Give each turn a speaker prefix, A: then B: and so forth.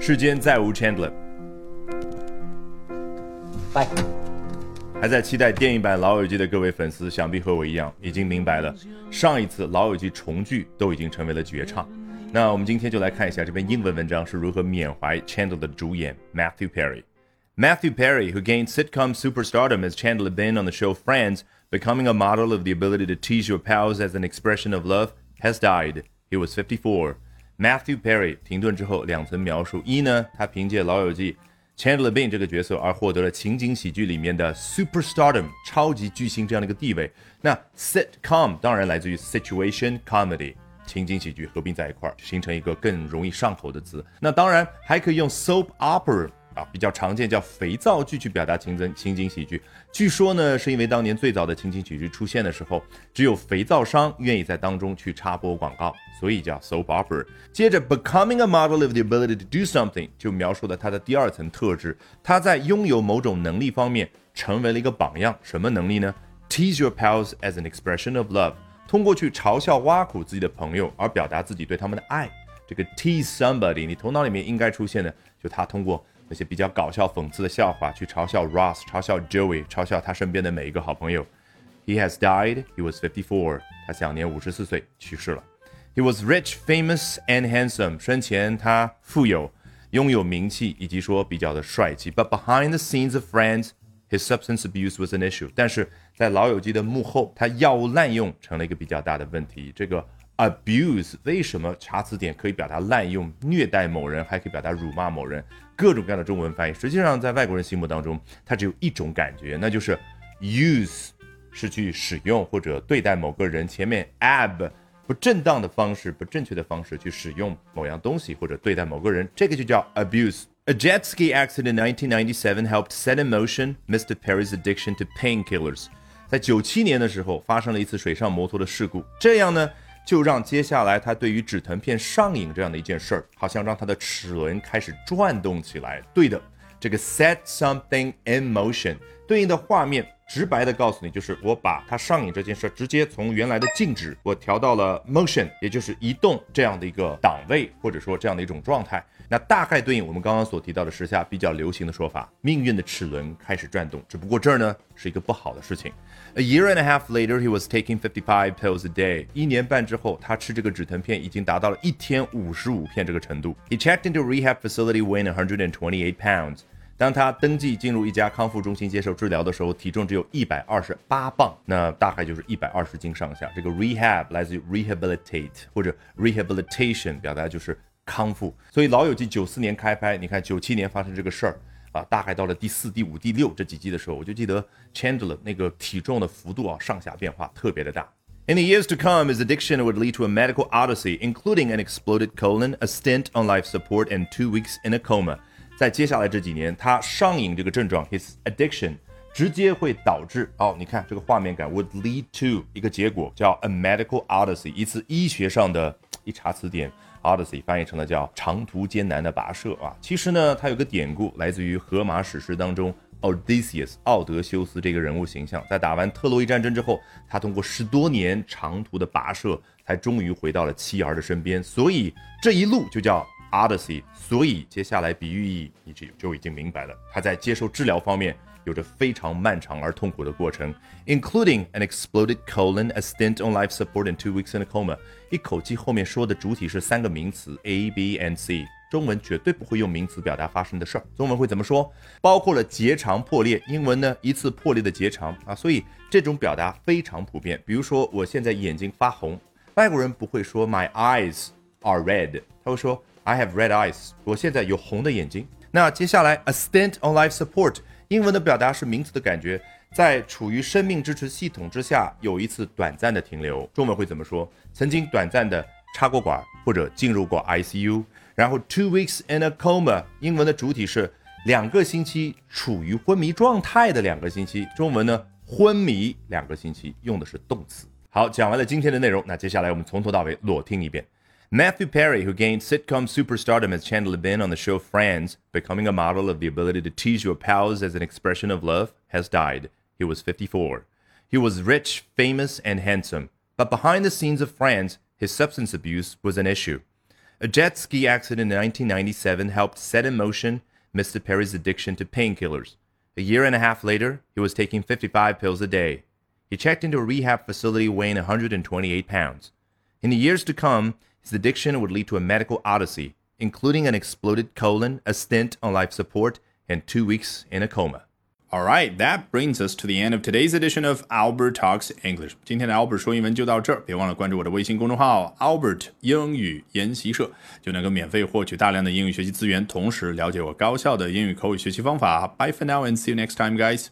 A: 世间再无 Chandler。
B: 拜。
A: 还在期待电影版《老友记》的各位粉丝，想必和我一样已经明白了，上一次《老友记》重聚都已经成为了绝唱。那我们今天就来看一下这篇英文文章是如何缅怀 Chandler 的主演 Matthew Perry。Matthew Perry, who gained sitcom superstardom as Chandler Bing on the show Friends, becoming a model of the ability to tease your pals as an expression of love, has died. He was 54. Matthew Perry 停顿之后两层描述：一呢，他凭借《老友记》Chandler Bing 这个角色而获得了情景喜剧里面的 superstardom 超级巨星这样的一个地位。那 sitcom 当然来自于 situation comedy 情景喜剧合并在一块儿，形成一个更容易上口的词。那当然还可以用 soap opera。啊，比较常见叫肥皂剧去表达情景情景喜剧。据说呢，是因为当年最早的情景喜剧出现的时候，只有肥皂商愿意在当中去插播广告，所以叫 soap opera。接着，becoming a model of the ability to do something 就描述了他的第二层特质，他在拥有某种能力方面成为了一个榜样。什么能力呢？Tease your pals as an expression of love，通过去嘲笑挖苦自己的朋友而表达自己对他们的爱。这个 tease somebody，你头脑里面应该出现的就他通过。那些比较搞笑、讽刺的笑话，去嘲笑 Ross，嘲笑 Joey，嘲笑他身边的每一个好朋友。He has died. He was fifty-four. 他享年五十四岁去世了。He was rich, famous, and handsome. 生前他富有，拥有名气，以及说比较的帅气。But behind the scenes of Friends, his substance abuse was an issue. 但是在老友记的幕后，他药物滥用成了一个比较大的问题。这个 abuse 为什么查词典可以表达滥用、虐待某人，还可以表达辱骂某人？各种各样的中文翻译，实际上在外国人心目当中，它只有一种感觉，那就是 use 是去使用或者对待某个人，前面 ab 不正当的方式、不正确的方式去使用某样东西或者对待某个人，这个就叫 abuse。A jet ski accident in 1997 helped set in motion Mr. Perry's addiction to painkillers。在九七年的时候，发生了一次水上摩托的事故，这样呢？就让接下来他对于止疼片上瘾这样的一件事儿，好像让他的齿轮开始转动起来。对的，这个 set something in motion 对应的画面，直白的告诉你，就是我把它上瘾这件事直接从原来的静止，我调到了 motion，也就是移动这样的一个档位，或者说这样的一种状态。那大概对应我们刚刚所提到的时下比较流行的说法，命运的齿轮开始转动。只不过这儿呢是一个不好的事情。A year and a half later, he was taking fifty-five pills a day。一年半之后，他吃这个止疼片已经达到了一天五十五片这个程度。He checked into rehab facility weighing 128 pounds。当他登记进入一家康复中心接受治疗的时候，体重只有一百二十八磅，那大概就是一百二十斤上下。这个 rehab 来自于 rehabilitate 或者 rehabilitation，表达就是。康复，所以《老友记》九四年开拍，你看九七年发生这个事儿啊，大概到了第四、第五、第六这几季的时候，我就记得 Chandler 那个体重的幅度啊，上下变化特别的大。In the years to come, his addiction would lead to a medical odyssey, including an exploded colon, a stint on life support, and two weeks in a coma. 在接下来这几年，他上瘾这个症状，his addiction 直接会导致哦，你看这个画面感 would lead to 一个结果叫 a medical odyssey，一次医学上的一查词典。Odyssey 翻译成了叫长途艰难的跋涉啊，其实呢，它有个典故，来自于荷马史诗当中 Odysseus 奥德修斯这个人物形象，在打完特洛伊战争之后，他通过十多年长途的跋涉，才终于回到了妻儿的身边，所以这一路就叫 Odyssey。所以接下来比喻意义，你就就已经明白了，他在接受治疗方面。有着非常漫长而痛苦的过程，including an exploded colon, a stint on life support, and two weeks in a coma。一口气后面说的主体是三个名词 A、B、N、C，。中文绝对不会用名词表达发生的事儿，中文会怎么说？包括了结肠破裂，英文呢一次破裂的结肠啊，所以这种表达非常普遍。比如说我现在眼睛发红，外国人不会说 My eyes are red，他会说 I have red eyes，我现在有红的眼睛。那接下来 a stint on life support。英文的表达是名词的感觉，在处于生命支持系统之下有一次短暂的停留。中文会怎么说？曾经短暂的插过管或者进入过 ICU。然后 two weeks in a coma，英文的主体是两个星期处于昏迷状态的两个星期。中文呢，昏迷两个星期用的是动词。好，讲完了今天的内容，那接下来我们从头到尾裸听一遍。Matthew Perry, who gained sitcom superstardom as Chandler Bing on the show Friends, becoming a model of the ability to tease your pals as an expression of love, has died. He was 54. He was rich, famous, and handsome, but behind the scenes of Friends, his substance abuse was an issue. A jet ski accident in 1997 helped set in motion Mr. Perry's addiction to painkillers. A year and a half later, he was taking 55 pills a day. He checked into a rehab facility weighing 128 pounds. In the years to come, his addiction would lead to a medical odyssey, including an exploded colon, a stint on life support, and two weeks in a coma.
B: All right, that brings us to the end of today's edition of Albert Talks English. 今天的 Albert 说英文就到这儿，别忘了关注我的微信公众号 Albert 英语研习社，就能够免费获取大量的英语学习资源，同时了解我高效的英语口语学习方法。Bye for now and see you next time, guys.